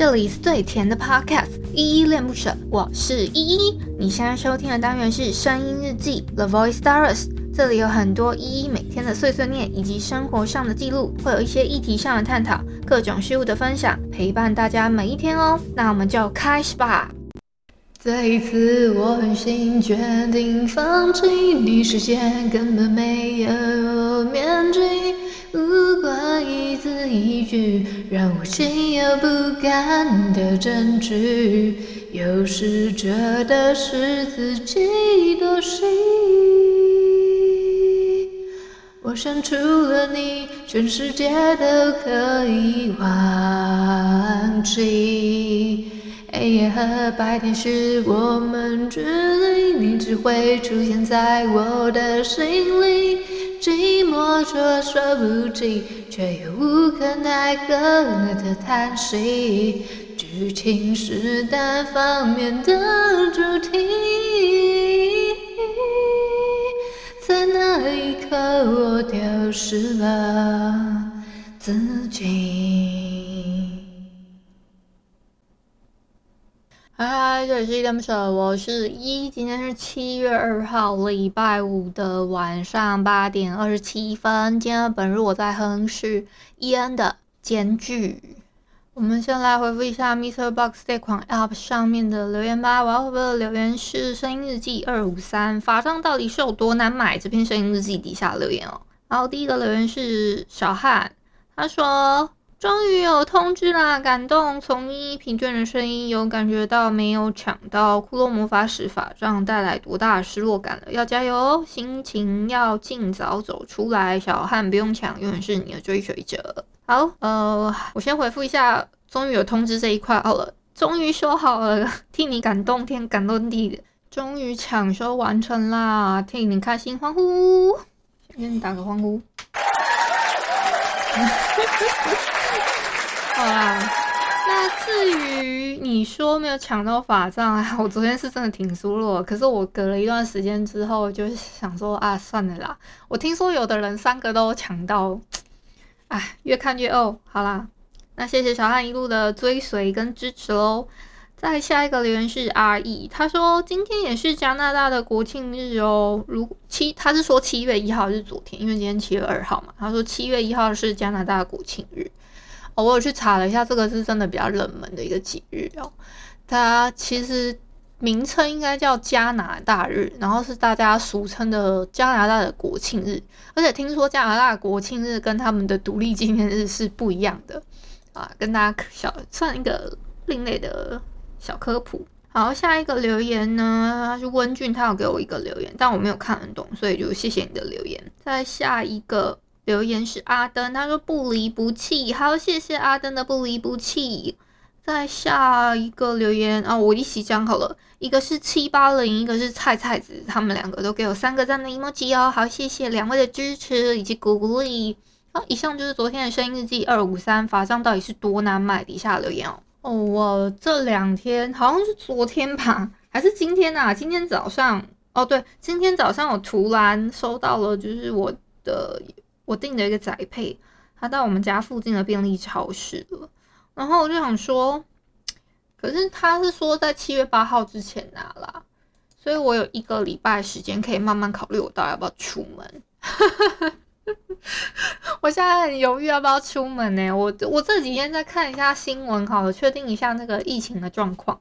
这里是最甜的 Podcast，依依恋不舍，我是依依。你现在收听的单元是声音日记 The Voice Diaries，这里有很多依依每天的碎碎念以及生活上的记录，会有一些议题上的探讨，各种事物的分享，陪伴大家每一天哦。那我们就开始吧。这一次我狠心决定放弃，你视线根本没有面具。一句，让我心有不甘的证据。有时觉得是自己多心，我想除了你，全世界都可以忘记。黑夜和白天是我们距离，你只会出现在我的心里。寂寞说说不尽，却又无可奈何的叹息。剧情是单方面的主题，在那一刻我丢失了自己。嗨嗨，这里是依依恋不舍，我是一。今天是七月二号，礼拜五的晚上八点二十七分。今天本日我在哼是伊恩的《间距》。我们先来回复一下 MixerBox 这款 App 上面的留言吧。我要回复的留言是声音日记二五三，法杖到底是有多难买？这篇声音日记底下留言哦。然后第一个留言是小汉，他说。终于有通知啦！感动，从依依疲倦的声音有感觉到没有抢到《骷髅魔法使法杖》带来多大的失落感了。要加油哦，心情要尽早走出来。小汉不用抢，永远是你的追随者。好，呃，我先回复一下，终于有通知这一块好了，终于修好了，替你感动天，感动地的，终于抢修完成啦，替你开心欢呼，先打个欢呼。好啦，那至于你说没有抢到法杖啊，我昨天是真的挺失落。可是我隔了一段时间之后，就想说啊，算了啦。我听说有的人三个都抢到，哎，越看越哦。好啦，那谢谢小汉一路的追随跟支持喽。再下一个留言是 R E，他说今天也是加拿大的国庆日哦。如七，他是说七月一号是昨天，因为今天七月二号嘛。他说七月一号是加拿大国庆日。哦，我有去查了一下，这个是真的比较冷门的一个节日哦。它其实名称应该叫加拿大日，然后是大家俗称的加拿大的国庆日。而且听说加拿大国庆日跟他们的独立纪念日是不一样的啊，跟大家小算一个另类的小科普。好，下一个留言呢，是温俊，他有给我一个留言，但我没有看很懂，所以就谢谢你的留言。再下一个。留言是阿登，他说不离不弃，好，谢谢阿登的不离不弃。再下一个留言啊、我一起讲好了，一个是七八零，一个是菜菜子，他们两个都给我三个赞的 emoji 哦，好，谢谢两位的支持以及鼓励。好，以上就是昨天的声音日记二五三，法杖到底是多难买？底下留言哦。哦，我这两天好像是昨天吧，还是今天啊？今天早上哦，对，今天早上我突然收到了，就是我的。我订的一个宅配，他到我们家附近的便利超市了。然后我就想说，可是他是说在七月八号之前拿啦，所以我有一个礼拜时间可以慢慢考虑我到底要不要出门。我现在很犹豫要不要出门呢？我我这几天再看一下新闻，好了，确定一下那个疫情的状况。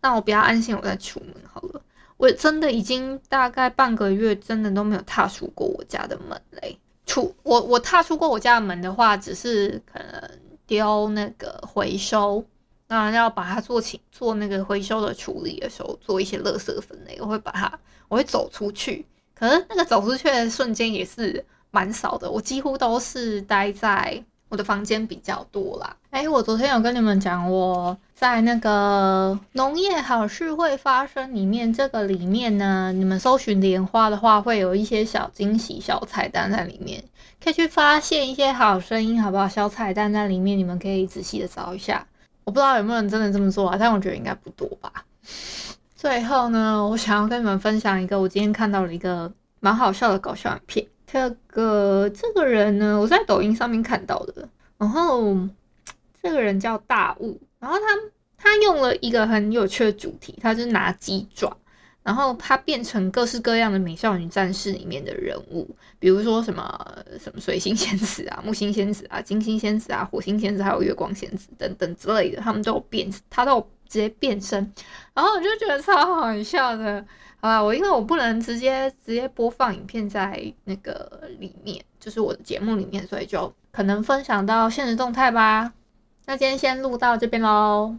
那我比较安心，我再出门好了。我真的已经大概半个月，真的都没有踏出过我家的门嘞。出我我踏出过我家的门的话，只是可能丢那个回收，那要把它做起做那个回收的处理的时候，做一些垃圾分类，我会把它我会走出去，可是那个走出去的瞬间也是蛮少的，我几乎都是待在。我的房间比较多啦，哎，我昨天有跟你们讲，我在那个农业好事会发生里面，这个里面呢，你们搜寻莲花的话，会有一些小惊喜、小彩蛋在里面，可以去发现一些好声音，好不好？小彩蛋在里面，你们可以仔细的找一下。我不知道有没有人真的这么做啊，但我觉得应该不多吧。最后呢，我想要跟你们分享一个我今天看到了一个蛮好笑的搞笑影片。这个这个人呢，我在抖音上面看到的。然后 这个人叫大雾，然后他他用了一个很有趣的主题，他是拿鸡爪。然后它变成各式各样的美少女战士里面的人物，比如说什么什么水星仙子啊、木星仙子啊、金星仙子啊、火星仙子，还有月光仙子等等之类的，他们都有变，他都有直接变身。然后我就觉得超好笑的，好吧？我因为我不能直接直接播放影片在那个里面，就是我的节目里面，所以就可能分享到现实动态吧。那今天先录到这边喽。